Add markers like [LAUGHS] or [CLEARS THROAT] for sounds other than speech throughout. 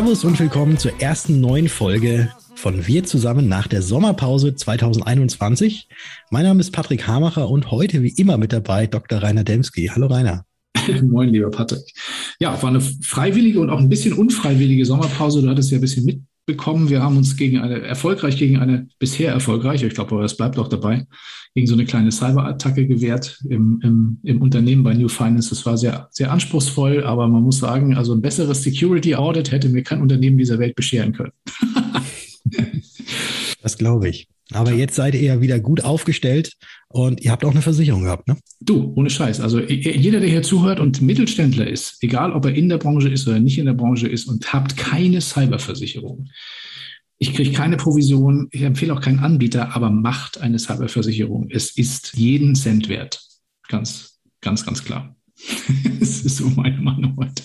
Servus und willkommen zur ersten neuen Folge von Wir zusammen nach der Sommerpause 2021. Mein Name ist Patrick Hamacher und heute wie immer mit dabei Dr. Rainer Demski. Hallo Rainer. [LAUGHS] Moin, lieber Patrick. Ja, war eine freiwillige und auch ein bisschen unfreiwillige Sommerpause. Du hattest ja ein bisschen mitbekommen. Wir haben uns gegen eine, erfolgreich gegen eine, bisher erfolgreich, ich glaube, aber es bleibt auch dabei, gegen so eine kleine Cyberattacke gewehrt im, im, im Unternehmen bei New Finance. Das war sehr, sehr anspruchsvoll, aber man muss sagen, also ein besseres Security Audit hätte mir kein Unternehmen dieser Welt bescheren können. [LAUGHS] das glaube ich. Aber jetzt seid ihr ja wieder gut aufgestellt und ihr habt auch eine Versicherung gehabt, ne? Du, ohne Scheiß. Also jeder, der hier zuhört und Mittelständler ist, egal ob er in der Branche ist oder nicht in der Branche ist und habt keine Cyberversicherung. Ich kriege keine Provision, ich empfehle auch keinen Anbieter, aber macht eine Cyberversicherung. Es ist jeden Cent wert. Ganz, ganz, ganz klar. [LAUGHS] das ist so meine Meinung heute.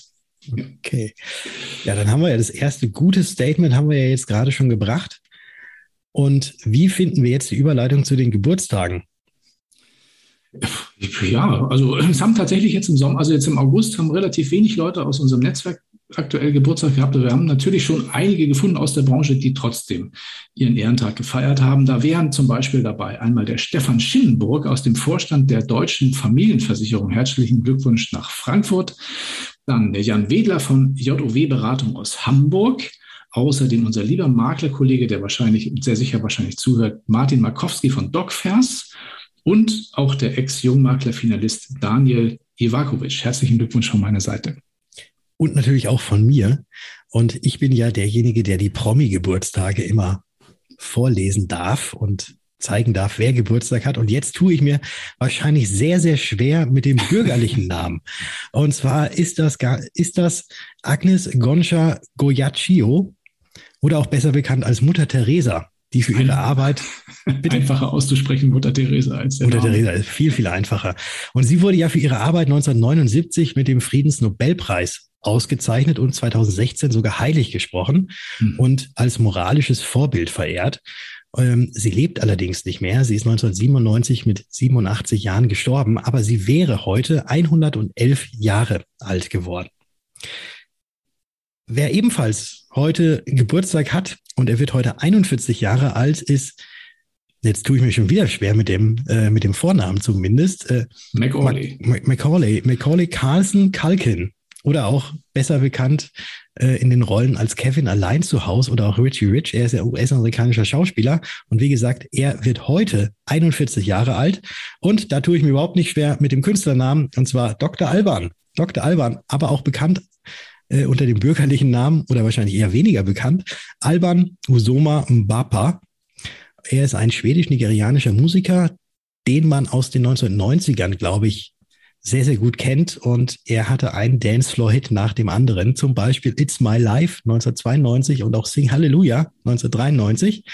Okay. Ja, dann haben wir ja das erste gute Statement haben wir ja jetzt gerade schon gebracht. Und wie finden wir jetzt die Überleitung zu den Geburtstagen? Ja, also [CLEARS THROAT] es haben tatsächlich jetzt im Sommer, also jetzt im August, haben relativ wenig Leute aus unserem Netzwerk aktuell Geburtstag gehabt. Wir haben natürlich schon einige gefunden aus der Branche, die trotzdem ihren Ehrentag gefeiert haben. Da wären zum Beispiel dabei einmal der Stefan Schinnenburg aus dem Vorstand der Deutschen Familienversicherung. Herzlichen Glückwunsch nach Frankfurt. Dann der Jan Wedler von JOW Beratung aus Hamburg. Außerdem unser lieber Maklerkollege, der wahrscheinlich, sehr sicher wahrscheinlich zuhört, Martin Markowski von DocFairs und auch der Ex-Jungmakler-Finalist Daniel Ivakovic. Herzlichen Glückwunsch von meiner Seite. Und natürlich auch von mir. Und ich bin ja derjenige, der die Promi-Geburtstage immer vorlesen darf und zeigen darf, wer Geburtstag hat. Und jetzt tue ich mir wahrscheinlich sehr, sehr schwer mit dem bürgerlichen [LAUGHS] Namen. Und zwar ist das, ist das Agnes Goncha Goyaccio oder auch besser bekannt als Mutter Teresa, die für ihre Arbeit [LAUGHS] einfacher auszusprechen, Mutter Teresa als der Mutter Name. Teresa ist viel, viel einfacher. Und sie wurde ja für ihre Arbeit 1979 mit dem Friedensnobelpreis ausgezeichnet und 2016 sogar heilig gesprochen hm. und als moralisches Vorbild verehrt. Ähm, sie lebt allerdings nicht mehr. Sie ist 1997 mit 87 Jahren gestorben, aber sie wäre heute 111 Jahre alt geworden. Wer ebenfalls heute Geburtstag hat und er wird heute 41 Jahre alt, ist Jetzt tue ich mich schon wieder schwer mit dem, äh, mit dem Vornamen zumindest. Äh, Macaulay. Macaulay. Macaulay Carlson Culkin. Oder auch besser bekannt äh, in den Rollen als Kevin allein zu Hause oder auch Richie Rich. Er ist ja US-amerikanischer Schauspieler. Und wie gesagt, er wird heute 41 Jahre alt. Und da tue ich mir überhaupt nicht schwer mit dem Künstlernamen, und zwar Dr. Alban. Dr. Alban, aber auch bekannt äh, unter dem bürgerlichen Namen oder wahrscheinlich eher weniger bekannt, Alban Usoma Mbapa. Er ist ein schwedisch-nigerianischer Musiker, den man aus den 1990ern, glaube ich, sehr, sehr gut kennt. Und er hatte einen Dancefloor-Hit nach dem anderen, zum Beispiel It's My Life 1992 und auch Sing Hallelujah 1993.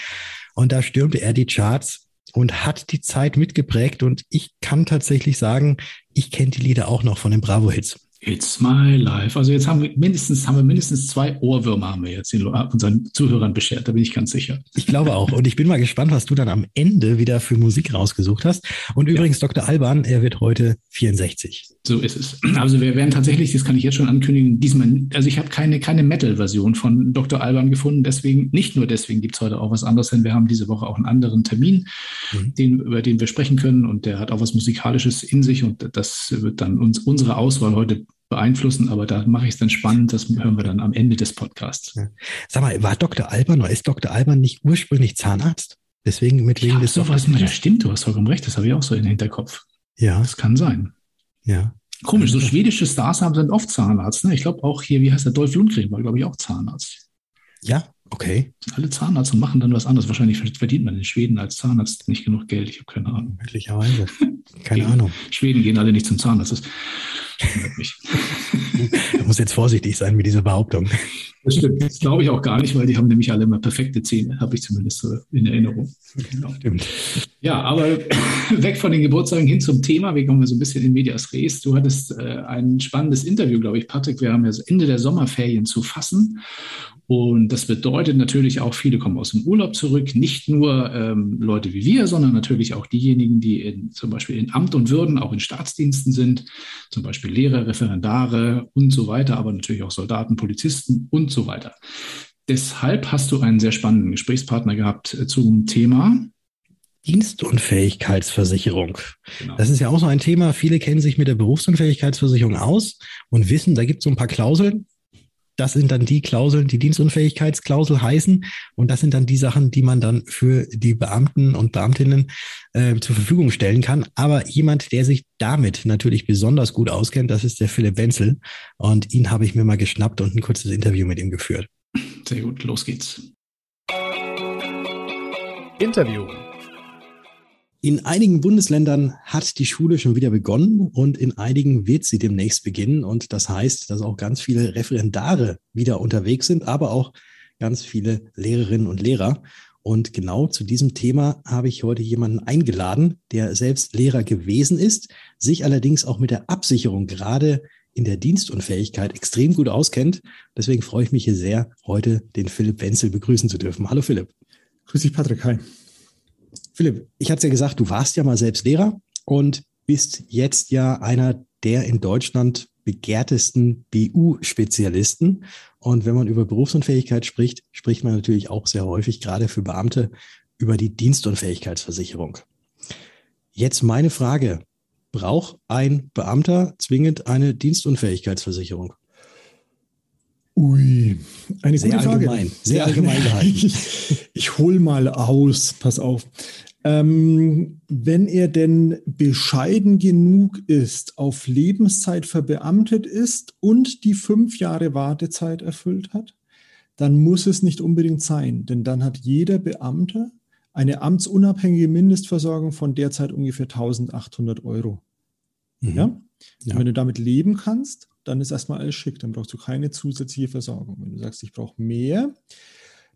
Und da stürmte er die Charts und hat die Zeit mitgeprägt. Und ich kann tatsächlich sagen, ich kenne die Lieder auch noch von den Bravo-Hits. It's my life. Also jetzt haben wir mindestens, haben wir mindestens zwei Ohrwürmer haben wir jetzt unseren Zuhörern beschert, da bin ich ganz sicher. Ich glaube auch. Und ich bin mal gespannt, was du dann am Ende wieder für Musik rausgesucht hast. Und übrigens, ja. Dr. Alban, er wird heute 64. So ist es. Also wir werden tatsächlich, das kann ich jetzt schon ankündigen, diesmal, also ich habe keine, keine Metal-Version von Dr. Alban gefunden. Deswegen, nicht nur deswegen gibt es heute auch was anderes, denn wir haben diese Woche auch einen anderen Termin, mhm. den, über den wir sprechen können. Und der hat auch was Musikalisches in sich. Und das wird dann uns unsere Auswahl heute beeinflussen, aber da mache ich es dann spannend, das hören wir dann am Ende des Podcasts. Ja. Sag mal, war Dr. Alban oder ist Dr. Alban nicht ursprünglich Zahnarzt? Deswegen mit wegen des sowas, das stimmt, du hast vollkommen recht, das habe ich auch so in den Hinterkopf. Ja. Das kann sein. Ja. Komisch, so schwedische Stars haben sind oft Zahnarzt. Ne? Ich glaube auch hier, wie heißt der Dolph Lundgren, war glaube ich auch Zahnarzt. Ja, okay. Alle Zahnarzt und machen dann was anderes. Wahrscheinlich verdient man in Schweden als Zahnarzt nicht genug Geld. Ich habe keine Ahnung. Möglicherweise. [LAUGHS] Keine Ahnung. Schweden gehen alle nicht zum Zahnarzt. Das mich. du musst jetzt vorsichtig sein mit dieser Behauptung. Das stimmt. Das glaube ich auch gar nicht, weil die haben nämlich alle immer perfekte Zähne, habe ich zumindest so in Erinnerung. Genau. Stimmt. Ja, aber [LAUGHS] weg von den Geburtstagen hin zum Thema. Wir kommen so ein bisschen in Medias Res. Du hattest äh, ein spannendes Interview, glaube ich, Patrick. Wir haben ja das Ende der Sommerferien zu fassen. Und das bedeutet natürlich auch, viele kommen aus dem Urlaub zurück. Nicht nur ähm, Leute wie wir, sondern natürlich auch diejenigen, die in, zum Beispiel in Amt und Würden, auch in Staatsdiensten sind. Zum Beispiel Lehrer, Referendare und so weiter, aber natürlich auch Soldaten, Polizisten und so weiter. Deshalb hast du einen sehr spannenden Gesprächspartner gehabt äh, zum Thema Dienstunfähigkeitsversicherung. Genau. Das ist ja auch so ein Thema. Viele kennen sich mit der Berufsunfähigkeitsversicherung aus und wissen, da gibt es so ein paar Klauseln. Das sind dann die Klauseln, die Dienstunfähigkeitsklausel heißen. Und das sind dann die Sachen, die man dann für die Beamten und Beamtinnen äh, zur Verfügung stellen kann. Aber jemand, der sich damit natürlich besonders gut auskennt, das ist der Philipp Wenzel. Und ihn habe ich mir mal geschnappt und ein kurzes Interview mit ihm geführt. Sehr gut, los geht's. Interview. In einigen Bundesländern hat die Schule schon wieder begonnen und in einigen wird sie demnächst beginnen. Und das heißt, dass auch ganz viele Referendare wieder unterwegs sind, aber auch ganz viele Lehrerinnen und Lehrer. Und genau zu diesem Thema habe ich heute jemanden eingeladen, der selbst Lehrer gewesen ist, sich allerdings auch mit der Absicherung gerade in der Dienstunfähigkeit extrem gut auskennt. Deswegen freue ich mich hier sehr, heute den Philipp Wenzel begrüßen zu dürfen. Hallo Philipp. Grüß dich, Patrick. Hi. Philipp, ich hatte es ja gesagt, du warst ja mal selbst Lehrer und bist jetzt ja einer der in Deutschland begehrtesten BU-Spezialisten. Und wenn man über Berufsunfähigkeit spricht, spricht man natürlich auch sehr häufig, gerade für Beamte, über die Dienstunfähigkeitsversicherung. Jetzt meine Frage. Braucht ein Beamter zwingend eine Dienstunfähigkeitsversicherung? Ui, eine sehr gute Frage. Allgemein, sehr allgemein gehalten. [LAUGHS] ich, ich hole mal aus, pass auf. Ähm, wenn er denn bescheiden genug ist, auf Lebenszeit verbeamtet ist und die fünf Jahre Wartezeit erfüllt hat, dann muss es nicht unbedingt sein, denn dann hat jeder Beamte eine amtsunabhängige Mindestversorgung von derzeit ungefähr 1800 Euro. Mhm. Ja? ja? Wenn du damit leben kannst, dann ist erstmal alles schick, dann brauchst du keine zusätzliche Versorgung. Wenn du sagst, ich brauche mehr,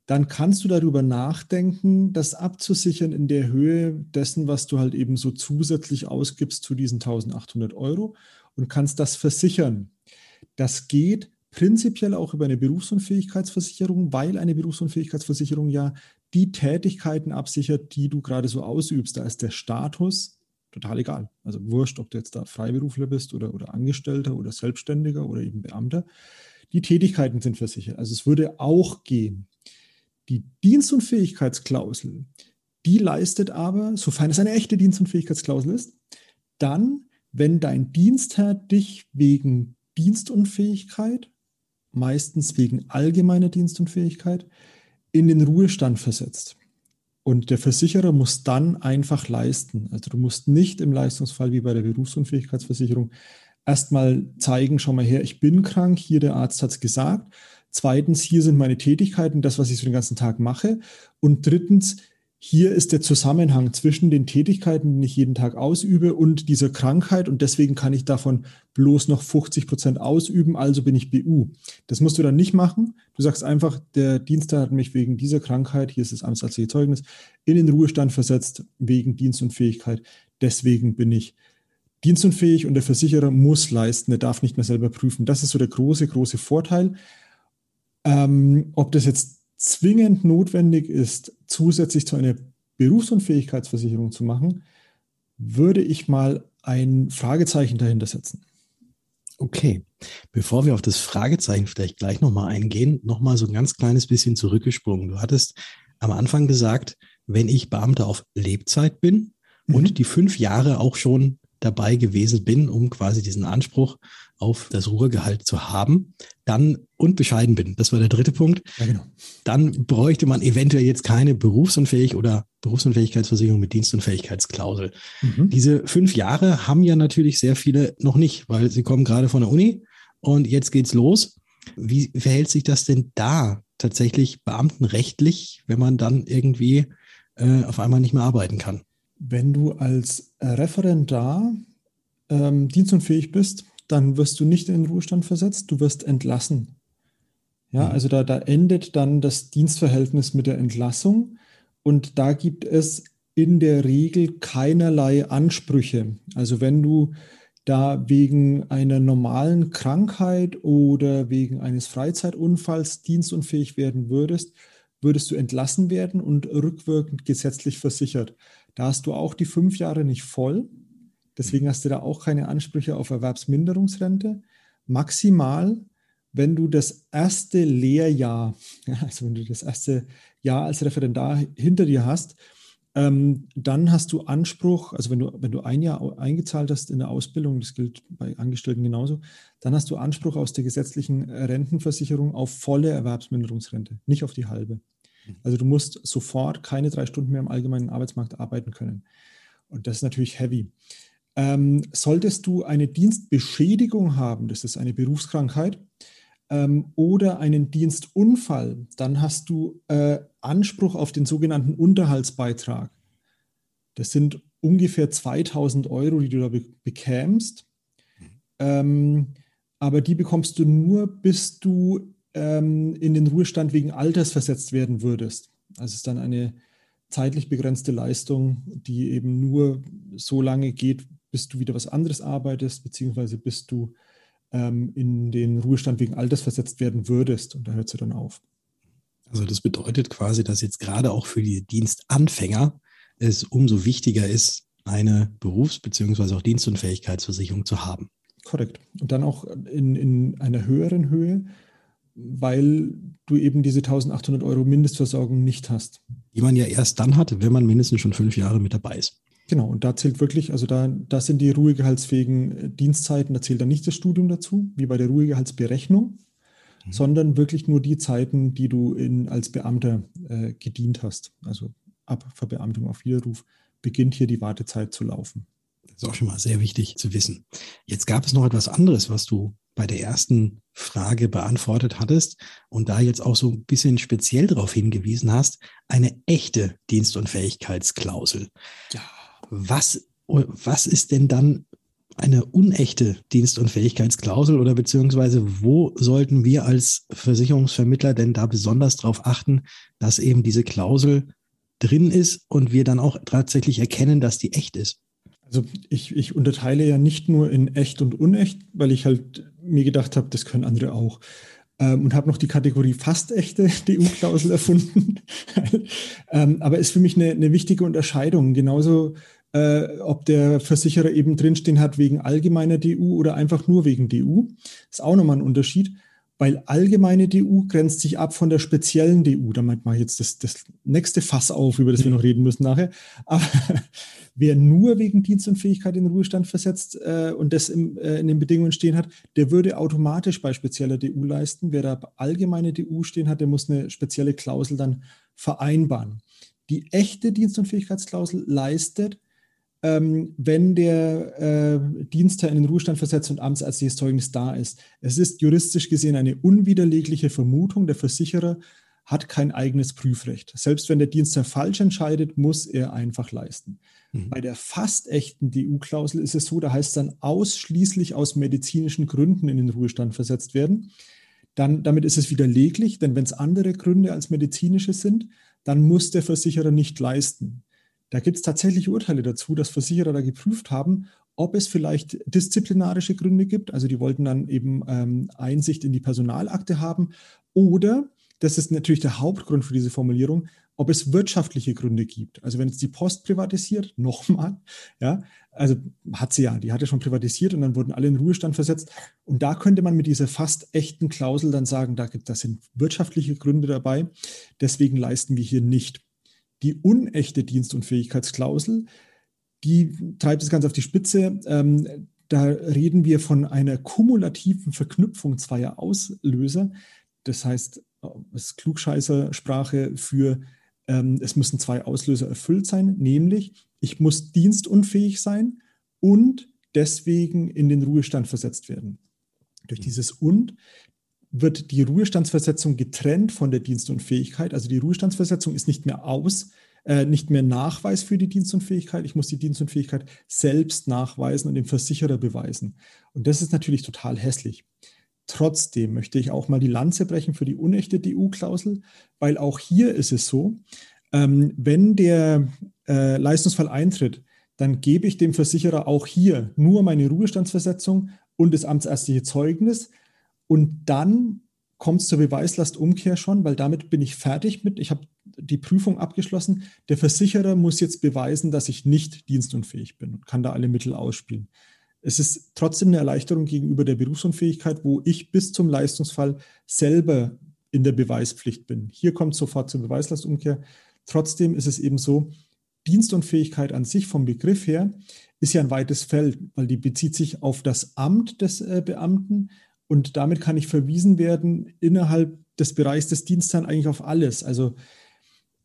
dann kannst du darüber nachdenken, das abzusichern in der Höhe dessen, was du halt eben so zusätzlich ausgibst zu diesen 1800 Euro und kannst das versichern. Das geht prinzipiell auch über eine Berufsunfähigkeitsversicherung, weil eine Berufsunfähigkeitsversicherung ja die Tätigkeiten absichert, die du gerade so ausübst. Da ist der Status total egal. Also wurscht, ob du jetzt da Freiberufler bist oder, oder Angestellter oder Selbstständiger oder eben Beamter. Die Tätigkeiten sind versichert. Also es würde auch gehen, die Dienstunfähigkeitsklausel, die leistet aber, sofern es eine echte Dienstunfähigkeitsklausel ist, dann, wenn dein Dienstherr dich wegen Dienstunfähigkeit, meistens wegen allgemeiner Dienstunfähigkeit, in den Ruhestand versetzt. Und der Versicherer muss dann einfach leisten. Also du musst nicht im Leistungsfall wie bei der Berufsunfähigkeitsversicherung erstmal zeigen, schau mal her, ich bin krank, hier der Arzt hat es gesagt, Zweitens, hier sind meine Tätigkeiten, das, was ich so den ganzen Tag mache. Und drittens, hier ist der Zusammenhang zwischen den Tätigkeiten, die ich jeden Tag ausübe, und dieser Krankheit. Und deswegen kann ich davon bloß noch 50 Prozent ausüben, also bin ich BU. Das musst du dann nicht machen. Du sagst einfach, der Dienstag hat mich wegen dieser Krankheit, hier ist das amtsärztliche Zeugnis, in den Ruhestand versetzt wegen Dienstunfähigkeit. Deswegen bin ich dienstunfähig und der Versicherer muss leisten, er darf nicht mehr selber prüfen. Das ist so der große, große Vorteil. Ähm, ob das jetzt zwingend notwendig ist, zusätzlich zu einer Berufsunfähigkeitsversicherung zu machen, würde ich mal ein Fragezeichen dahinter setzen. Okay, bevor wir auf das Fragezeichen vielleicht gleich nochmal eingehen, nochmal so ein ganz kleines bisschen zurückgesprungen. Du hattest am Anfang gesagt, wenn ich Beamter auf Lebzeit bin mhm. und die fünf Jahre auch schon dabei gewesen bin, um quasi diesen Anspruch auf das Ruhegehalt zu haben, dann und bescheiden bin. Das war der dritte Punkt. Ja, genau. Dann bräuchte man eventuell jetzt keine Berufsunfähig oder Berufsunfähigkeitsversicherung mit Dienstunfähigkeitsklausel. Mhm. Diese fünf Jahre haben ja natürlich sehr viele noch nicht, weil sie kommen gerade von der Uni und jetzt geht's los. Wie verhält sich das denn da tatsächlich beamtenrechtlich, wenn man dann irgendwie äh, auf einmal nicht mehr arbeiten kann? Wenn du als Referendar ähm, dienstunfähig bist, dann wirst du nicht in den Ruhestand versetzt, du wirst entlassen. Ja, mhm. also da, da endet dann das Dienstverhältnis mit der Entlassung und da gibt es in der Regel keinerlei Ansprüche. Also wenn du da wegen einer normalen Krankheit oder wegen eines Freizeitunfalls dienstunfähig werden würdest, würdest du entlassen werden und rückwirkend gesetzlich versichert. Da hast du auch die fünf Jahre nicht voll. Deswegen hast du da auch keine Ansprüche auf Erwerbsminderungsrente. Maximal wenn du das erste Lehrjahr, [LAUGHS] also wenn du das erste Jahr als Referendar hinter dir hast, ähm, dann hast du Anspruch, also wenn du, wenn du ein Jahr eingezahlt hast in der Ausbildung, das gilt bei Angestellten genauso, dann hast du Anspruch aus der gesetzlichen Rentenversicherung auf volle Erwerbsminderungsrente, nicht auf die halbe. Mhm. Also du musst sofort keine drei Stunden mehr im allgemeinen Arbeitsmarkt arbeiten können. Und das ist natürlich heavy. Ähm, solltest du eine Dienstbeschädigung haben, das ist eine Berufskrankheit, ähm, oder einen Dienstunfall, dann hast du äh, Anspruch auf den sogenannten Unterhaltsbeitrag. Das sind ungefähr 2000 Euro, die du da be bekämst. Ähm, aber die bekommst du nur, bis du ähm, in den Ruhestand wegen Alters versetzt werden würdest. Also es ist dann eine zeitlich begrenzte Leistung, die eben nur so lange geht, bis du wieder was anderes arbeitest, beziehungsweise bis du ähm, in den Ruhestand wegen Alters versetzt werden würdest. Und da hört sie dann auf. Also das bedeutet quasi, dass jetzt gerade auch für die Dienstanfänger es umso wichtiger ist, eine Berufs- bzw. auch Dienstunfähigkeitsversicherung zu haben. Korrekt. Und dann auch in, in einer höheren Höhe, weil du eben diese 1800 Euro Mindestversorgung nicht hast. Die man ja erst dann hat, wenn man mindestens schon fünf Jahre mit dabei ist. Genau, und da zählt wirklich, also da, da sind die ruhegehaltsfähigen äh, Dienstzeiten, da zählt dann nicht das Studium dazu, wie bei der Ruhegehaltsberechnung, mhm. sondern wirklich nur die Zeiten, die du in, als Beamter äh, gedient hast. Also ab Verbeamtung auf Widerruf beginnt hier die Wartezeit zu laufen. Das ist auch schon mal sehr wichtig zu wissen. Jetzt gab es noch etwas anderes, was du bei der ersten Frage beantwortet hattest und da jetzt auch so ein bisschen speziell darauf hingewiesen hast, eine echte Dienstunfähigkeitsklausel. Ja. Was, was ist denn dann eine unechte Dienstunfähigkeitsklausel oder beziehungsweise wo sollten wir als Versicherungsvermittler denn da besonders darauf achten, dass eben diese Klausel drin ist und wir dann auch tatsächlich erkennen, dass die echt ist? Also ich, ich unterteile ja nicht nur in echt und unecht, weil ich halt mir gedacht habe, das können andere auch. Ähm, und habe noch die Kategorie fast echte [LAUGHS] DU-Klausel erfunden. [LAUGHS] ähm, aber ist für mich eine, eine wichtige Unterscheidung. Genauso äh, ob der Versicherer eben drinstehen hat wegen allgemeiner DU oder einfach nur wegen DU. Ist auch nochmal ein Unterschied, weil allgemeine DU grenzt sich ab von der speziellen DU. Damit mache ich jetzt das, das nächste Fass auf, über das wir noch reden müssen nachher. Aber [LAUGHS] wer nur wegen Dienstunfähigkeit in den Ruhestand versetzt äh, und das im, äh, in den Bedingungen stehen hat, der würde automatisch bei spezieller DU leisten. Wer da allgemeine DU stehen hat, der muss eine spezielle Klausel dann vereinbaren. Die echte Dienstunfähigkeitsklausel leistet, ähm, wenn der äh, Dienstherr in den Ruhestand versetzt und amtsärztliches Zeugnis da ist. Es ist juristisch gesehen eine unwiderlegliche Vermutung. Der Versicherer hat kein eigenes Prüfrecht. Selbst wenn der Dienstherr falsch entscheidet, muss er einfach leisten. Mhm. Bei der fast echten DU-Klausel ist es so, da heißt es dann ausschließlich aus medizinischen Gründen in den Ruhestand versetzt werden. Dann, damit ist es widerleglich, denn wenn es andere Gründe als medizinische sind, dann muss der Versicherer nicht leisten. Da gibt es tatsächlich Urteile dazu, dass Versicherer da geprüft haben, ob es vielleicht disziplinarische Gründe gibt. Also die wollten dann eben ähm, Einsicht in die Personalakte haben. Oder, das ist natürlich der Hauptgrund für diese Formulierung, ob es wirtschaftliche Gründe gibt. Also wenn es die Post privatisiert, [LAUGHS] nochmal, ja, also hat sie ja, die hatte schon privatisiert und dann wurden alle in Ruhestand versetzt. Und da könnte man mit dieser fast echten Klausel dann sagen, da, gibt, da sind wirtschaftliche Gründe dabei. Deswegen leisten wir hier nicht. Die unechte Dienstunfähigkeitsklausel, die treibt das Ganze auf die Spitze. Ähm, da reden wir von einer kumulativen Verknüpfung zweier Auslöser. Das heißt, es ist Klugscheißersprache für, ähm, es müssen zwei Auslöser erfüllt sein, nämlich ich muss dienstunfähig sein und deswegen in den Ruhestand versetzt werden. Durch dieses und wird die Ruhestandsversetzung getrennt von der Dienstunfähigkeit. Also die Ruhestandsversetzung ist nicht mehr aus, äh, nicht mehr Nachweis für die Dienstunfähigkeit. Ich muss die Dienstunfähigkeit selbst nachweisen und dem Versicherer beweisen. Und das ist natürlich total hässlich. Trotzdem möchte ich auch mal die Lanze brechen für die unechte DU-Klausel, weil auch hier ist es so, ähm, wenn der äh, Leistungsfall eintritt, dann gebe ich dem Versicherer auch hier nur meine Ruhestandsversetzung und das amtsärztliche Zeugnis, und dann kommt es zur Beweislastumkehr schon, weil damit bin ich fertig mit, ich habe die Prüfung abgeschlossen. Der Versicherer muss jetzt beweisen, dass ich nicht dienstunfähig bin und kann da alle Mittel ausspielen. Es ist trotzdem eine Erleichterung gegenüber der Berufsunfähigkeit, wo ich bis zum Leistungsfall selber in der Beweispflicht bin. Hier kommt sofort zur Beweislastumkehr. Trotzdem ist es eben so, Dienstunfähigkeit an sich vom Begriff her ist ja ein weites Feld, weil die bezieht sich auf das Amt des äh, Beamten und damit kann ich verwiesen werden innerhalb des Bereichs des Dienstherrn eigentlich auf alles. Also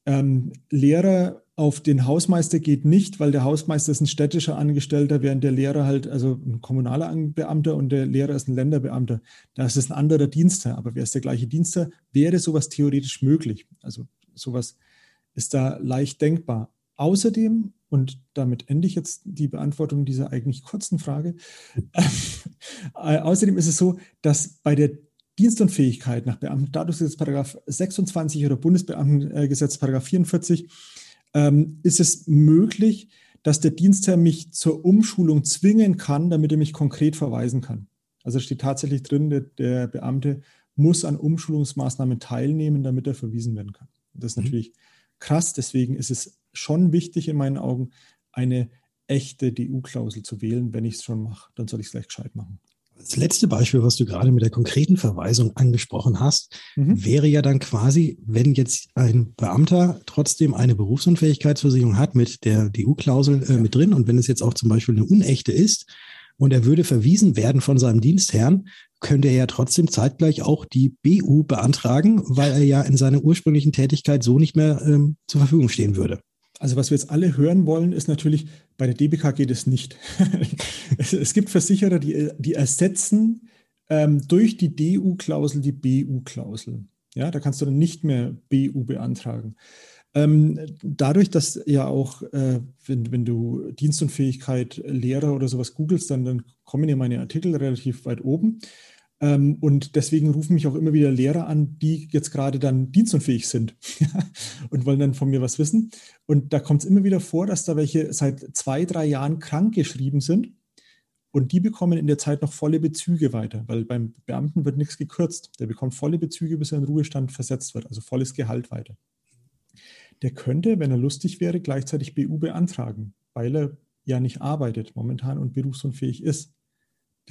ähm, Lehrer auf den Hausmeister geht nicht, weil der Hausmeister ist ein städtischer Angestellter, während der Lehrer halt, also ein kommunaler Beamter und der Lehrer ist ein Länderbeamter. Da ist es ein anderer Dienstherr, aber wäre es der gleiche Dienstherr, wäre sowas theoretisch möglich. Also sowas ist da leicht denkbar. Außerdem, und damit ende ich jetzt die Beantwortung dieser eigentlich kurzen Frage, [LAUGHS] äh, außerdem ist es so, dass bei der Dienstunfähigkeit nach Beamtenstatusgesetz Paragraph 26 oder Bundesbeamtengesetz Paragraph 44 ähm, ist es möglich, dass der Dienstherr mich zur Umschulung zwingen kann, damit er mich konkret verweisen kann. Also steht tatsächlich drin, der, der Beamte muss an Umschulungsmaßnahmen teilnehmen, damit er verwiesen werden kann. Das ist mhm. natürlich krass, deswegen ist es schon wichtig in meinen Augen, eine echte DU-Klausel zu wählen. Wenn ich es schon mache, dann soll ich es gleich gescheit machen. Das letzte Beispiel, was du gerade mit der konkreten Verweisung angesprochen hast, mhm. wäre ja dann quasi, wenn jetzt ein Beamter trotzdem eine Berufsunfähigkeitsversicherung hat mit der DU-Klausel äh, mit drin und wenn es jetzt auch zum Beispiel eine unechte ist und er würde verwiesen werden von seinem Dienstherrn, könnte er ja trotzdem zeitgleich auch die BU beantragen, weil er ja in seiner ursprünglichen Tätigkeit so nicht mehr ähm, zur Verfügung stehen würde. Also was wir jetzt alle hören wollen, ist natürlich, bei der DBK geht es nicht. [LAUGHS] es, gibt Versicherer, die, die ersetzen ähm, durch die DU-Klausel die BU-Klausel. Ja, da kannst du dann nicht mehr BU beantragen. Ähm, dadurch, dass ja auch, äh, wenn, wenn du Dienstunfähigkeit Lehrer oder sowas googelst, dann, dann kommen ja meine Artikel relativ weit oben. Ähm, und deswegen rufen mich auch immer wieder Lehrer an, die jetzt gerade dann dienstunfähig sind [LAUGHS] und wollen dann von mir was wissen. Und da kommt es immer wieder vor, dass da welche seit zwei, drei Jahren krank geschrieben sind. Und die bekommen in der Zeit noch volle Bezüge weiter, weil beim Beamten wird nichts gekürzt. Der bekommt volle Bezüge, bis er in Ruhestand versetzt wird, also volles Gehalt weiter. Der könnte, wenn er lustig wäre, gleichzeitig BU beantragen, weil er ja nicht arbeitet momentan und berufsunfähig ist.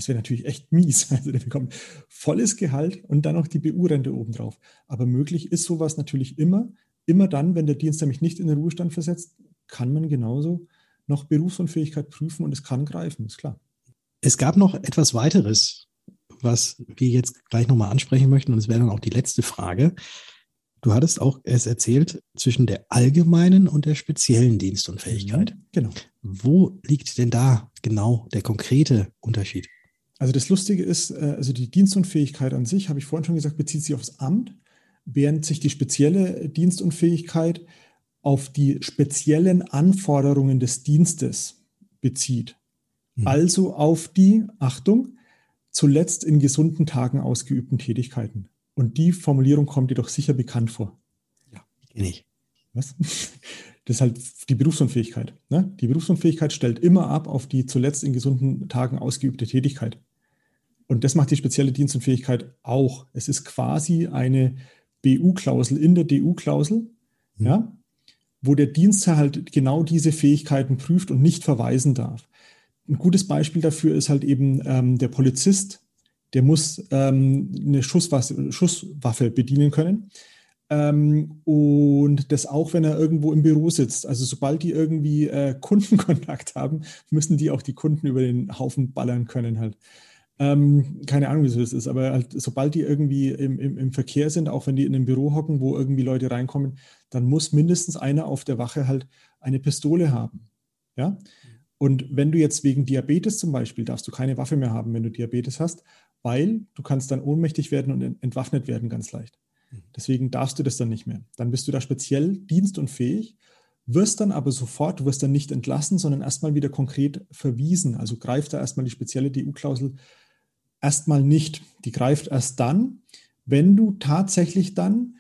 Das wäre natürlich echt mies. [LAUGHS] Also der bekommt volles Gehalt und dann noch die BU-Rente obendrauf. Aber möglich ist sowas natürlich immer. Immer dann, wenn der Dienst nämlich nicht in den Ruhestand versetzt, kann man genauso noch Berufsunfähigkeit prüfen und es kann greifen, ist klar. Es gab noch etwas weiteres, was wir jetzt gleich nochmal ansprechen möchten und es wäre dann auch die letzte Frage. Du hattest auch es erzählt zwischen der allgemeinen und der speziellen Dienstunfähigkeit. Mhm, genau. Wo liegt denn da genau der konkrete Unterschied? Also das Lustige ist, äh, also die Dienstunfähigkeit an sich, habe ich vorhin schon gesagt, bezieht sich aufs Amt, während sich die spezielle Dienstunfähigkeit auf die speziellen Anforderungen des Dienstes bezieht. Mhm. Also auf die, Achtung, zuletzt in gesunden Tagen ausgeübten Tätigkeiten. Und die Formulierung kommt dir doch sicher bekannt vor. Ja, kenne ich. Was? [LAUGHS] Das ist halt die Berufsunfähigkeit. Ne? Die Berufsunfähigkeit stellt immer ab auf die zuletzt in gesunden Tagen ausgeübte Tätigkeit. Und das macht die spezielle Dienstunfähigkeit auch. Es ist quasi eine BU-Klausel in der DU-Klausel, mhm. ja, wo der Dienstherr halt genau diese Fähigkeiten prüft und nicht verweisen darf. Ein gutes Beispiel dafür ist halt eben ähm, der Polizist, der muss ähm, eine Schusswaffe, Schusswaffe bedienen können. Ähm, und das auch, wenn er irgendwo im Büro sitzt. Also sobald die irgendwie äh, [LAUGHS] Kundenkontakt haben, müssen die auch die Kunden über den Haufen ballern können halt. Ähm, keine Ahnung, wieso das ist, aber halt, sobald die irgendwie im, im, im, Verkehr sind, auch wenn die in einem Büro hocken, wo irgendwie Leute reinkommen, dann muss mindestens einer auf der Wache halt eine Pistole haben. Ja? Und wenn du jetzt wegen Diabetes zum Beispiel, darfst du keine Waffe mehr haben, wenn du Diabetes hast, weil du kannst dann ohnmächtig werden und entwaffnet werden ganz leicht. Mhm. Deswegen darfst du das dann nicht mehr. Dann bist du da speziell dienstunfähig, wirst dann aber sofort, du wirst dann nicht entlassen, sondern erstmal wieder konkret verwiesen. Also greift da erstmal die spezielle DU-Klausel erstmal nicht. Die greift erst dann, wenn du tatsächlich dann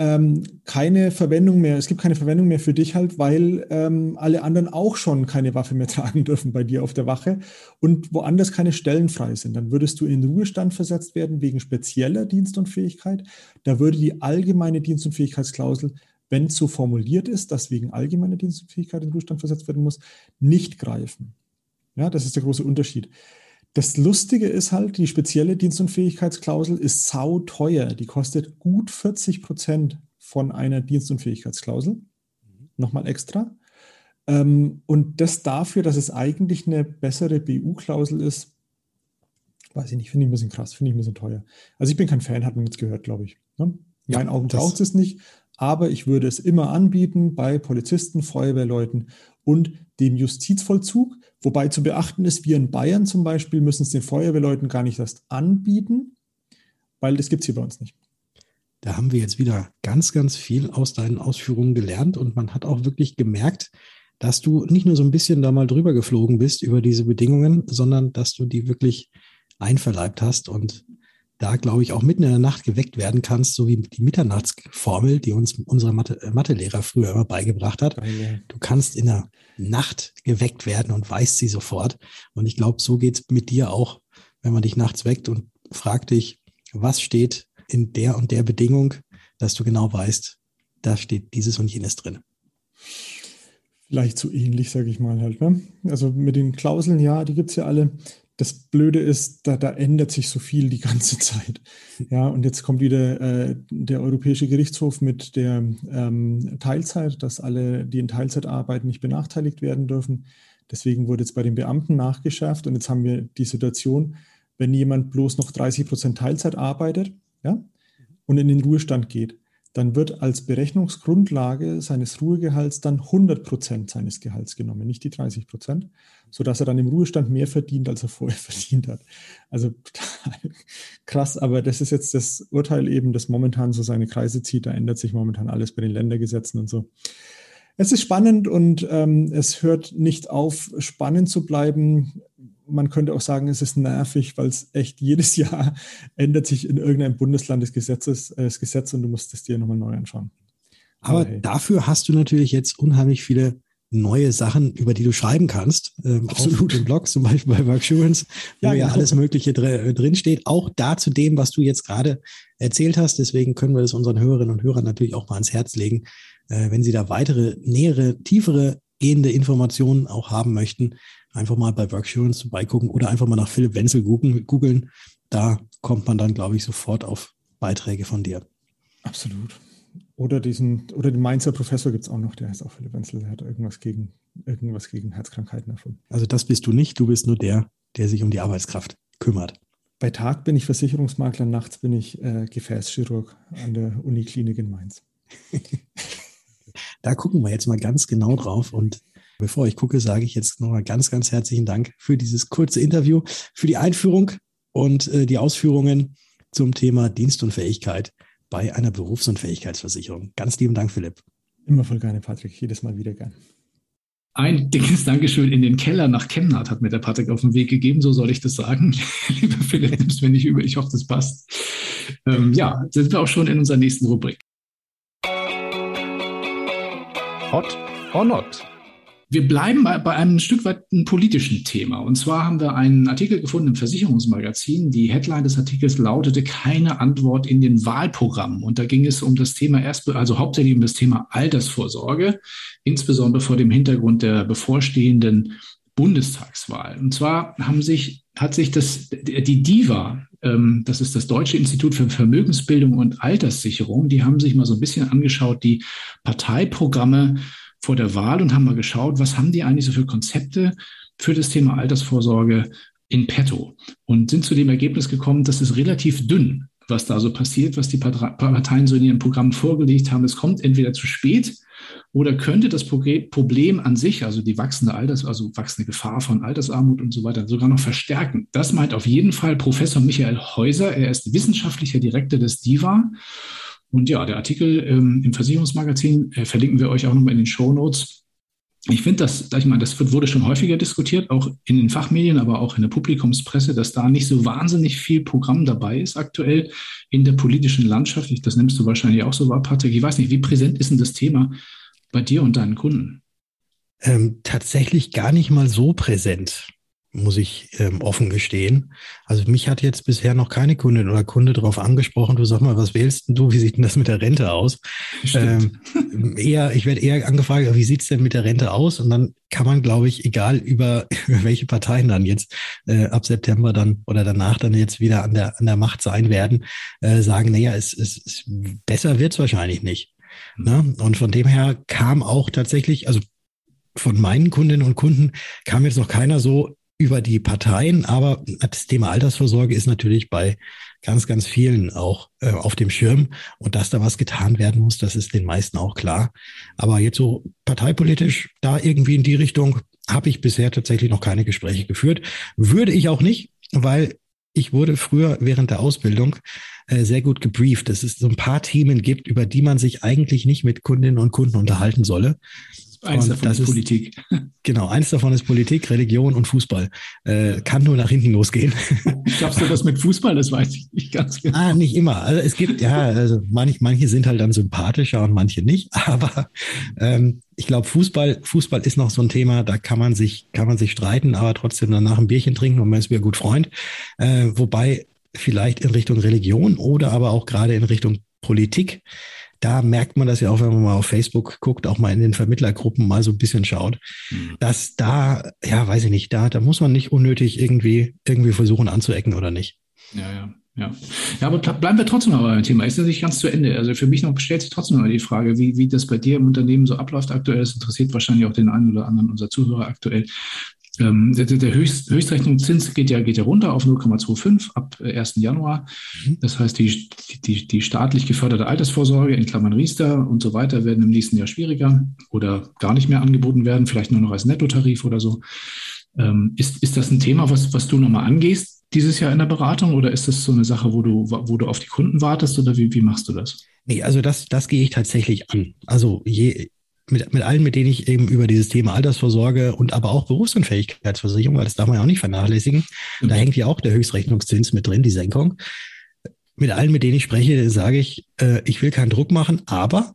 ähm, keine Verwendung mehr, es gibt keine Verwendung mehr für dich halt, weil ähm, alle anderen auch schon keine Waffe mehr [LAUGHS] tragen dürfen bei dir auf der Wache und woanders keine Stellen frei sind. Dann würdest du in den Ruhestand versetzt werden wegen spezieller Dienstunfähigkeit. Da würde die allgemeine Dienstunfähigkeitsklausel, wenn es so formuliert ist, dass wegen allgemeiner Dienstunfähigkeit in Ruhestand versetzt werden muss, nicht greifen. Ja, das ist der große Unterschied. Das Lustige ist halt, die spezielle Dienstunfähigkeitsklausel ist sauteuer. Die kostet gut 40 Prozent von einer Dienstunfähigkeitsklausel. Mhm. Nochmal extra. Ähm, und das dafür, dass es eigentlich eine bessere BU-Klausel ist, weiß ich nicht, finde ich ein bisschen krass, finde ich ein bisschen teuer. Also ich bin kein Fan, hat man jetzt gehört, glaube ich. Ne? In ja, meinen Augen braucht es nicht, aber ich würde es immer anbieten bei Polizisten, Feuerwehrleuten und dem Justizvollzug. Wobei zu beachten ist, wir in Bayern zum Beispiel müssen es den Feuerwehrleuten gar nicht erst anbieten, weil das gibt es hier bei uns nicht. Da haben wir jetzt wieder ganz, ganz viel aus deinen Ausführungen gelernt und man hat auch wirklich gemerkt, dass du nicht nur so ein bisschen da mal drüber geflogen bist über diese Bedingungen, sondern dass du die wirklich einverleibt hast und da, glaube ich, auch mitten in der Nacht geweckt werden kannst, so wie die Mitternachtsformel, die uns unser Mathe, äh, Mathelehrer früher immer beigebracht hat. Du kannst in der Nacht geweckt werden und weißt sie sofort. Und ich glaube, so geht es mit dir auch, wenn man dich nachts weckt und fragt dich, was steht in der und der Bedingung, dass du genau weißt, da steht dieses und jenes drin. Vielleicht so ähnlich, sage ich mal halt. Ne? Also mit den Klauseln, ja, die gibt es ja alle. Das Blöde ist, da, da, ändert sich so viel die ganze [LAUGHS] Zeit. Ja, und jetzt kommt wieder äh, der Europäische Gerichtshof mit der ähm, Teilzeit, dass alle, die in Teilzeit arbeiten, nicht benachteiligt werden dürfen. Deswegen wurde jetzt bei den Beamten nachgeschärft und jetzt haben wir die Situation, wenn jemand bloß noch 30 Prozent Teilzeit arbeitet, ja, und in den Ruhestand geht, dann wird als Berechnungsgrundlage seines Ruhegehalts dann 100 Prozent seines Gehalts genommen, nicht die 30 Prozent, sodass er dann im Ruhestand mehr verdient, als er vorher [LAUGHS] verdient hat. Also [LAUGHS] krass, aber das ist jetzt das Urteil eben, das momentan so seine Kreise zieht. Da ändert sich momentan alles bei den Ländergesetzen und so. Es ist spannend und ähm, es hört nicht auf, spannend zu bleiben man könnte auch sagen, es ist nervig, weil es echt jedes [LAUGHS] Jahr ändert sich in irgendeinem Bundesland des Gesetzes, äh, das Gesetz und du musst es dir nochmal neu anschauen. Aber, Aber dafür hast du natürlich jetzt unheimlich viele neue Sachen, über die du schreiben kannst. Ähm, Absolut. Auf dem Blog, zum Beispiel bei Worksurance, wo ja, ja genau. alles Mögliche dr äh, drin steht. Auch da zu dem, was du jetzt gerade erzählt hast. Deswegen können wir das unseren Hörerinnen und Hörern natürlich auch mal ans Herz legen, äh, wenn sie da weitere, nähere, tiefere gehende Informationen auch haben möchten, einfach mal bei Worksurance vorbeigucken oder einfach mal nach Philipp Wenzel googeln. Da kommt man dann, glaube ich, sofort auf Beiträge von dir. Absolut. Oder diesen, oder den Mainzer Professor gibt es auch noch, der heißt auch Philipp Wenzel, der hat irgendwas gegen, irgendwas gegen Herzkrankheiten erfunden. Also das bist du nicht, du bist nur der, der sich um die Arbeitskraft kümmert. Bei Tag bin ich Versicherungsmakler, nachts bin ich äh, Gefäßchirurg an der Uniklinik in Mainz. [LAUGHS] da gucken wir jetzt mal ganz genau drauf und Bevor ich gucke, sage ich jetzt nochmal ganz, ganz herzlichen Dank für dieses kurze Interview, für die Einführung und äh, die Ausführungen zum Thema Dienstunfähigkeit bei einer Berufsunfähigkeitsversicherung. Ganz lieben Dank, Philipp. Immer voll gerne, Patrick. Jedes Mal wieder gern. Ein dickes Dankeschön in den Keller nach Chemnat hat mir der Patrick auf den Weg gegeben, so soll ich das sagen. [LAUGHS] Lieber Philipp, nimm's mir nicht über, ich hoffe, das passt. Ähm, ja, sind wir auch schon in unserer nächsten Rubrik. Hot or not? Wir bleiben bei, bei einem Stück weit einem politischen Thema. Und zwar haben wir einen Artikel gefunden im Versicherungsmagazin. Die Headline des Artikels lautete keine Antwort in den Wahlprogrammen. Und da ging es um das Thema erst, also hauptsächlich um das Thema Altersvorsorge, insbesondere vor dem Hintergrund der bevorstehenden Bundestagswahl. Und zwar haben sich, hat sich das, die DIVA, ähm, das ist das Deutsche Institut für Vermögensbildung und Alterssicherung, die haben sich mal so ein bisschen angeschaut, die Parteiprogramme vor der Wahl und haben mal geschaut, was haben die eigentlich so für Konzepte für das Thema Altersvorsorge in petto und sind zu dem Ergebnis gekommen, dass es relativ dünn, was da so passiert, was die Parteien so in ihrem Programm vorgelegt haben. Es kommt entweder zu spät oder könnte das Problem an sich, also die wachsende Alters, also wachsende Gefahr von Altersarmut und so weiter, sogar noch verstärken. Das meint auf jeden Fall Professor Michael Häuser. Er ist wissenschaftlicher Direktor des DIVA und ja, der Artikel ähm, im Versicherungsmagazin äh, verlinken wir euch auch nochmal in den Show Notes. Ich finde, das, ich meine, das wurde schon häufiger diskutiert, auch in den Fachmedien, aber auch in der Publikumspresse, dass da nicht so wahnsinnig viel Programm dabei ist aktuell in der politischen Landschaft. Ich, das nimmst du wahrscheinlich auch so wahr, Patrick. Ich weiß nicht, wie präsent ist denn das Thema bei dir und deinen Kunden? Ähm, tatsächlich gar nicht mal so präsent. Muss ich ähm, offen gestehen. Also mich hat jetzt bisher noch keine Kundin oder Kunde darauf angesprochen, du sag mal, was wählst denn du, wie sieht denn das mit der Rente aus? Ähm, eher, ich werde eher angefragt, wie sieht's denn mit der Rente aus? Und dann kann man, glaube ich, egal über, [LAUGHS] über welche Parteien dann jetzt äh, ab September dann oder danach dann jetzt wieder an der, an der Macht sein werden, äh, sagen, naja, es, es, es besser wird's wahrscheinlich nicht. Ne? Und von dem her kam auch tatsächlich, also von meinen Kundinnen und Kunden kam jetzt noch keiner so über die Parteien, aber das Thema Altersvorsorge ist natürlich bei ganz, ganz vielen auch äh, auf dem Schirm. Und dass da was getan werden muss, das ist den meisten auch klar. Aber jetzt so parteipolitisch da irgendwie in die Richtung habe ich bisher tatsächlich noch keine Gespräche geführt. Würde ich auch nicht, weil ich wurde früher während der Ausbildung äh, sehr gut gebrieft, dass es so ein paar Themen gibt, über die man sich eigentlich nicht mit Kundinnen und Kunden unterhalten solle. Eins und davon ist Politik. [LAUGHS] Genau, eins davon ist Politik, Religion und Fußball. Äh, kann nur nach hinten losgehen. [LAUGHS] Schaffst du das mit Fußball? Das weiß ich nicht ganz genau. Ah, nicht immer. Also es gibt, ja, also manch, manche sind halt dann sympathischer und manche nicht. [LAUGHS] Aber ähm, ich glaube, Fußball, Fußball ist noch so ein Thema, da kann man sich, kann man sich streiten, aber trotzdem danach ein Bierchen trinken und man ist wieder gut Freund. Äh, wobei vielleicht in Richtung Religion oder aber auch gerade in Richtung Politik da merkt man das ja auch, wenn man mal auf Facebook guckt, auch mal in den Vermittlergruppen mal so ein bisschen schaut, mhm. dass da, ja, weiß ich nicht, da, da muss man nicht unnötig irgendwie, irgendwie versuchen anzuecken oder nicht. Ja, ja. Ja. ja, aber bleiben wir trotzdem mal beim Thema. Ist das nicht ganz zu Ende? Also für mich noch stellt sich trotzdem noch die Frage, wie, wie das bei dir im Unternehmen so abläuft aktuell. Das interessiert wahrscheinlich auch den einen oder anderen unserer Zuhörer aktuell. Ähm, der, der Höchst, Höchstrechnungszins geht ja, geht ja runter auf 0,25 ab 1. Äh, Januar. Mhm. Das heißt, die, die, die staatlich geförderte Altersvorsorge in Klammern Riester und so weiter werden im nächsten Jahr schwieriger oder gar nicht mehr angeboten werden, vielleicht nur noch als Nettotarif oder so. Ähm, ist, ist das ein Thema, was, was du nochmal angehst dieses Jahr in der Beratung oder ist das so eine Sache, wo du, wo du auf die Kunden wartest oder wie, wie machst du das? Nee, also das, das gehe ich tatsächlich an. Also je, mit, mit allen, mit denen ich eben über dieses Thema Altersvorsorge und aber auch Berufsunfähigkeitsversicherung, weil das darf man ja auch nicht vernachlässigen, mhm. da hängt ja auch der Höchstrechnungszins mit drin, die Senkung. Mit allen, mit denen ich spreche, sage ich, äh, ich will keinen Druck machen, aber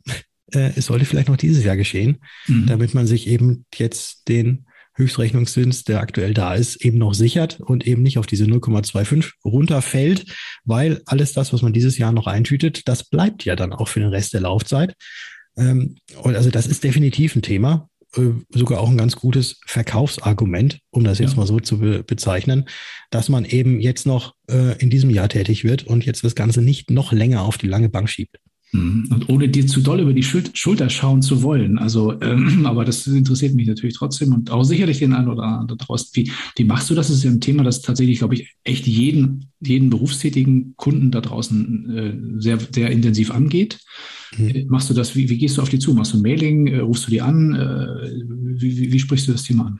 äh, es sollte vielleicht noch dieses Jahr geschehen, mhm. damit man sich eben jetzt den Höchstrechnungszins, der aktuell da ist, eben noch sichert und eben nicht auf diese 0,25 runterfällt, weil alles das, was man dieses Jahr noch eintütet, das bleibt ja dann auch für den Rest der Laufzeit. Ähm, und also das ist definitiv ein Thema, äh, sogar auch ein ganz gutes Verkaufsargument, um das jetzt ja. mal so zu be bezeichnen, dass man eben jetzt noch äh, in diesem Jahr tätig wird und jetzt das Ganze nicht noch länger auf die lange Bank schiebt. Mhm. Und ohne dir zu doll über die Schulter schauen zu wollen. Also, ähm, [CLEARS THROAT] aber das interessiert mich natürlich trotzdem und auch sicherlich den einen oder anderen draußen. Wie, wie machst du das? Das ist ja ein Thema, das tatsächlich, glaube ich, echt jeden, jeden berufstätigen Kunden da draußen äh, sehr, sehr intensiv angeht. Mhm. Äh, machst du das, wie, wie gehst du auf die zu? Machst du ein Mailing? Äh, rufst du die an? Äh, wie, wie, wie, sprichst du das Thema an?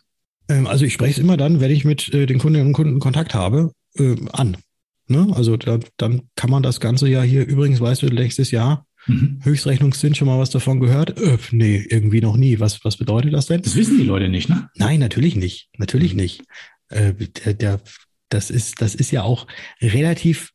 Ähm, also ich spreche es immer dann, wenn ich mit äh, den Kundinnen und Kunden Kontakt habe, äh, an. Ne? Also da, dann kann man das Ganze ja hier, übrigens, weißt du, nächstes Jahr mhm. Höchstrechnungszins schon mal was davon gehört? Äh, nee, irgendwie noch nie. Was, was bedeutet das denn? Das wissen die Leute nicht, ne? Nein, natürlich nicht. Natürlich mhm. nicht. Äh, der, der, das, ist, das ist ja auch relativ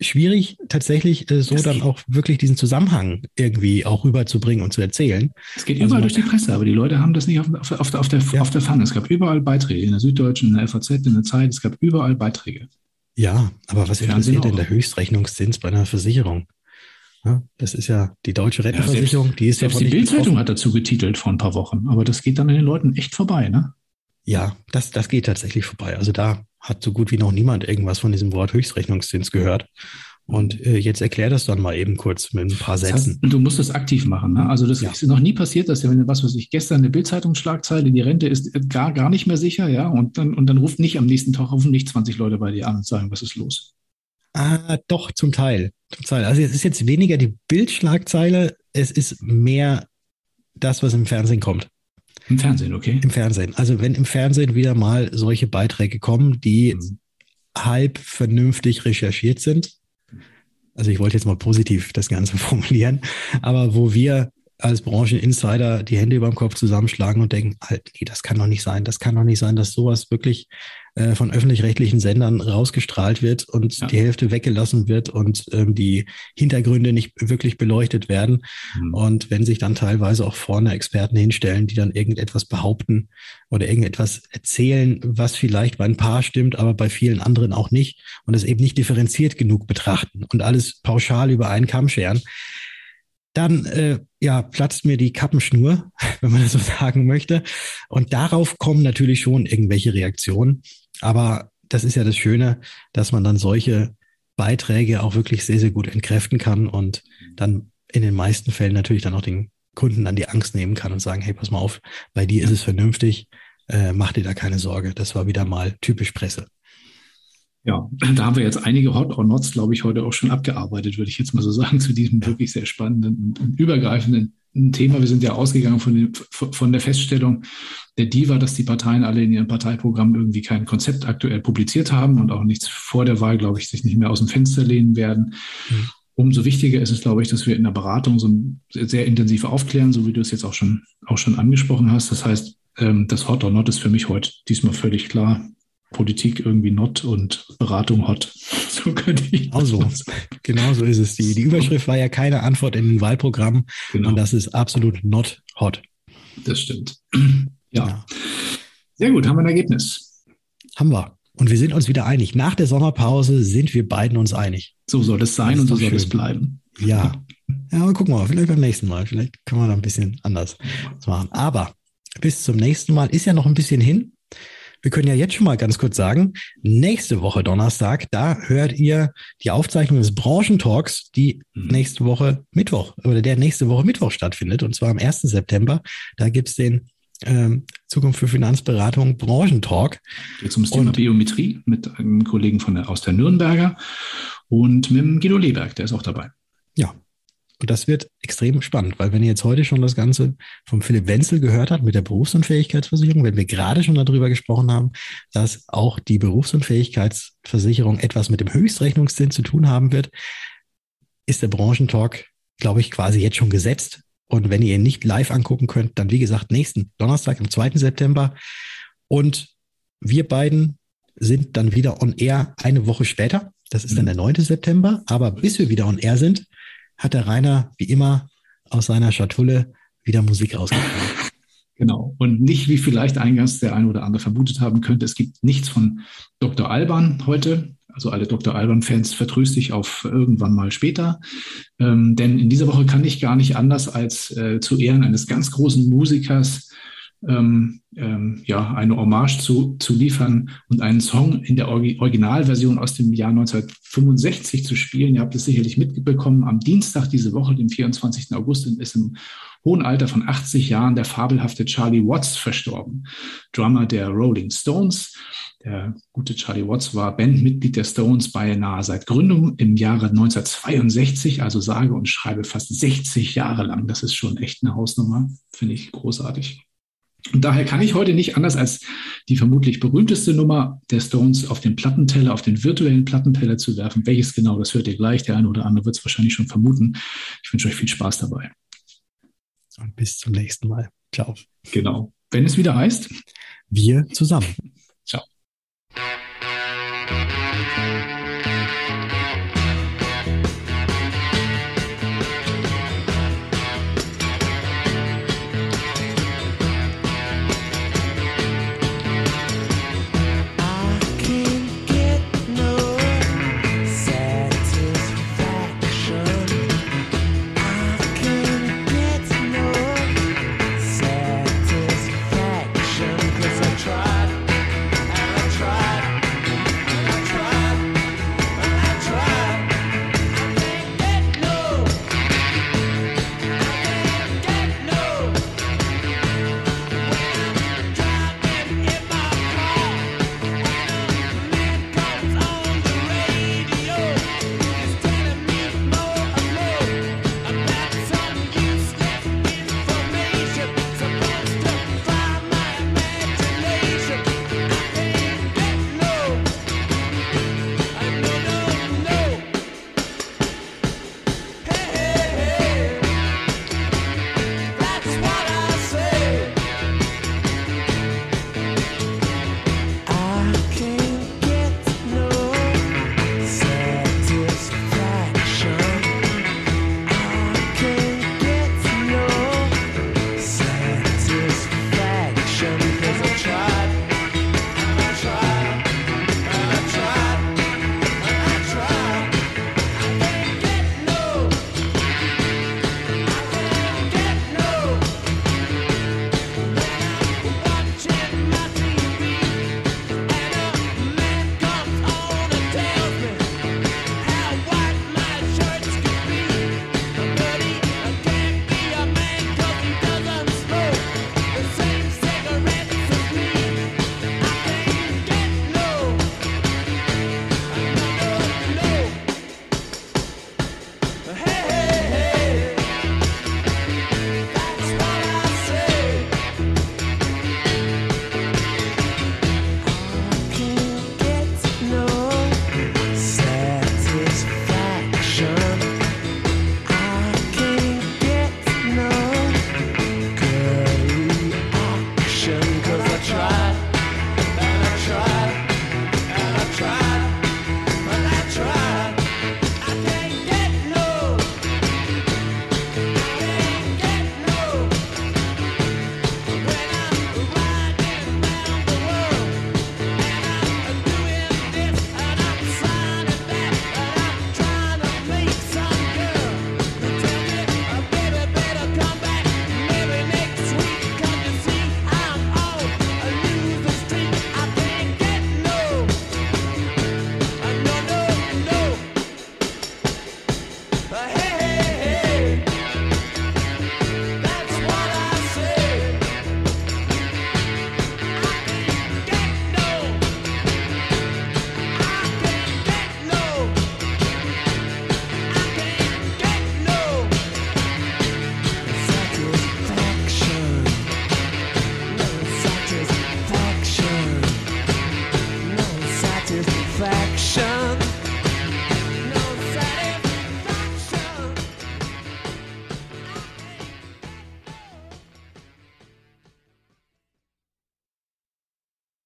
schwierig, tatsächlich äh, so das dann auch wirklich diesen Zusammenhang irgendwie auch rüberzubringen und zu erzählen. Es geht also überall durch die Presse, aber die Leute haben das nicht auf, auf, auf, auf der, ja. auf der Pfanne. Es gab überall Beiträge, in der Süddeutschen, in der FAZ, in der Zeit, es gab überall Beiträge. Ja, aber was interessiert denn der Höchstrechnungszins bei einer Versicherung? Ja, das ist ja die deutsche Rentenversicherung, ja, selbst, die ist selbst ja die Bildzeitung hat dazu getitelt vor ein paar Wochen, aber das geht dann an den Leuten echt vorbei, ne? Ja, das, das geht tatsächlich vorbei. Also da hat so gut wie noch niemand irgendwas von diesem Wort Höchstrechnungszins gehört. Und äh, jetzt erklär das dann mal eben kurz mit ein paar Sätzen. Das heißt, du musst das aktiv machen. Ne? Also das ja. ist noch nie passiert, dass wenn was weiß ich, gestern eine Bildzeitungsschlagzeile, die Rente ist gar, gar nicht mehr sicher, ja, und dann, und dann ruft nicht am nächsten Tag nicht 20 Leute bei dir an und sagen, was ist los? Ah, doch, zum Teil. Zum Teil. Also es ist jetzt weniger die Bildschlagzeile, es ist mehr das, was im Fernsehen kommt. Im Fernsehen, okay. Im Fernsehen. Also wenn im Fernsehen wieder mal solche Beiträge kommen, die mhm. halb vernünftig recherchiert sind, also ich wollte jetzt mal positiv das Ganze [LAUGHS] formulieren, aber wo wir als Brancheninsider die Hände über dem Kopf zusammenschlagen und denken, halt, nee, das kann doch nicht sein, das kann doch nicht sein, dass sowas wirklich äh, von öffentlich-rechtlichen Sendern rausgestrahlt wird und ja. die Hälfte weggelassen wird und ähm, die Hintergründe nicht wirklich beleuchtet werden. Mhm. Und wenn sich dann teilweise auch vorne Experten hinstellen, die dann irgendetwas behaupten oder irgendetwas erzählen, was vielleicht bei ein paar stimmt, aber bei vielen anderen auch nicht und es eben nicht differenziert genug betrachten und alles pauschal über einen Kamm scheren, dann äh, ja, platzt mir die Kappenschnur, [LAUGHS] wenn man das so sagen möchte. Und darauf kommen natürlich schon irgendwelche Reaktionen. Aber das ist ja das Schöne, dass man dann solche Beiträge auch wirklich sehr, sehr gut entkräften kann und dann in den meisten Fällen natürlich dann auch den Kunden dann die Angst nehmen kann und sagen, hey, pass mal auf, bei dir ist es vernünftig, äh, mach dir da keine Sorge. Das war wieder mal typisch Presse. Ja, da haben wir jetzt einige Hot or Nots, glaube ich, heute auch schon abgearbeitet, würde ich jetzt mal so sagen, zu diesem wirklich sehr spannenden und übergreifenden Thema. Wir sind ja ausgegangen von, dem, von der Feststellung der DIVA, dass die Parteien alle in ihren Parteiprogrammen irgendwie kein Konzept aktuell publiziert haben und auch nichts vor der Wahl, glaube ich, sich nicht mehr aus dem Fenster lehnen werden. Mhm. Umso wichtiger ist es, glaube ich, dass wir in der Beratung so sehr intensiv aufklären, so wie du es jetzt auch schon, auch schon angesprochen hast. Das heißt, ähm, das Hot or Not ist für mich heute diesmal völlig klar. Politik irgendwie not und Beratung hot. [LAUGHS] So könnte ich. Genau so. genau so ist es. Die, die Überschrift war ja keine Antwort in den Wahlprogramm. Genau. Und das ist absolut not hot. Das stimmt. [CLEARS THROAT] Ja. ja. Sehr gut, haben wir ein Ergebnis. Haben wir. Und wir sind uns wieder einig. Nach der Sommerpause sind wir beiden uns einig. So soll es sein und so soll es bleiben. Ja. [LAUGHS] Ja, aber gucken wir mal. Vielleicht beim nächsten Mal. Vielleicht können wir da ein bisschen anders machen. Aber bis zum nächsten Mal ist ja noch ein bisschen hin. Wir können ja jetzt schon mal ganz kurz sagen, nächste Woche Donnerstag, da hört ihr die Aufzeichnung des Branchentalks, die mhm. nächste Woche Mittwoch oder der nächste Woche Mittwoch stattfindet, und zwar am 1. September. Da gibt's den ähm, Zukunft für Finanzberatung Branchentalk. Jetzt ums Thema Biometrie mit einem Kollegen von der, aus der Nürnberger und mit dem Guido Leberg, der ist auch dabei. Ja, und das wird extrem spannend, weil wenn ihr jetzt heute schon das Ganze vom Philipp Wenzel gehört habt mit der Berufsunfähigkeitsversicherung, wenn wir gerade schon darüber gesprochen haben, dass auch die Berufsunfähigkeitsversicherung etwas mit dem Höchstrechnungszins zu tun haben wird, ist der Branchentalk, glaube ich, quasi jetzt schon gesetzt. Und wenn ihr ihn nicht live angucken könnt, dann wie gesagt nächsten Donnerstag, am 2. September. Und wir beiden sind dann wieder on air eine Woche später. Das ist dann mhm. der 9. September. Aber bis wir wieder on air sind, hat der Rainer wie immer aus seiner Schatulle wieder Musik rausgebracht. [LAUGHS] Genau. Und nicht, wie vielleicht eingangs der eine oder andere vermutet haben könnte, es gibt nichts von Dr. Alban heute. Also alle Dr. Alban-Fans vertröste ich auf irgendwann mal später. Ähm, denn in dieser Woche kann ich gar nicht anders als äh, zu Ehren eines ganz großen Musikers ähm, ähm, ja, eine Hommage zu, zu liefern und einen Song in der Originalversion aus dem Jahr 1965 zu spielen. Ihr habt es sicherlich mitbekommen. Am Dienstag diese Woche, dem 24. August, ist im hohen Alter von 80 Jahren der fabelhafte Charlie Watts verstorben, Drummer der Rolling Stones. Der gute Charlie Watts war Bandmitglied der Stones beinahe seit Gründung im Jahre 1962, also sage und schreibe fast 60 Jahre lang. Das ist schon echt eine Hausnummer, finde ich großartig. Und daher kann ich heute nicht anders als die vermutlich berühmteste Nummer der Stones auf den Plattenteller, auf den virtuellen Plattenteller zu werfen. Welches genau, das hört ihr gleich. Der eine oder andere wird es wahrscheinlich schon vermuten. Ich wünsche euch viel Spaß dabei. Und bis zum nächsten Mal. Ciao. Genau. Wenn es wieder heißt, wir zusammen.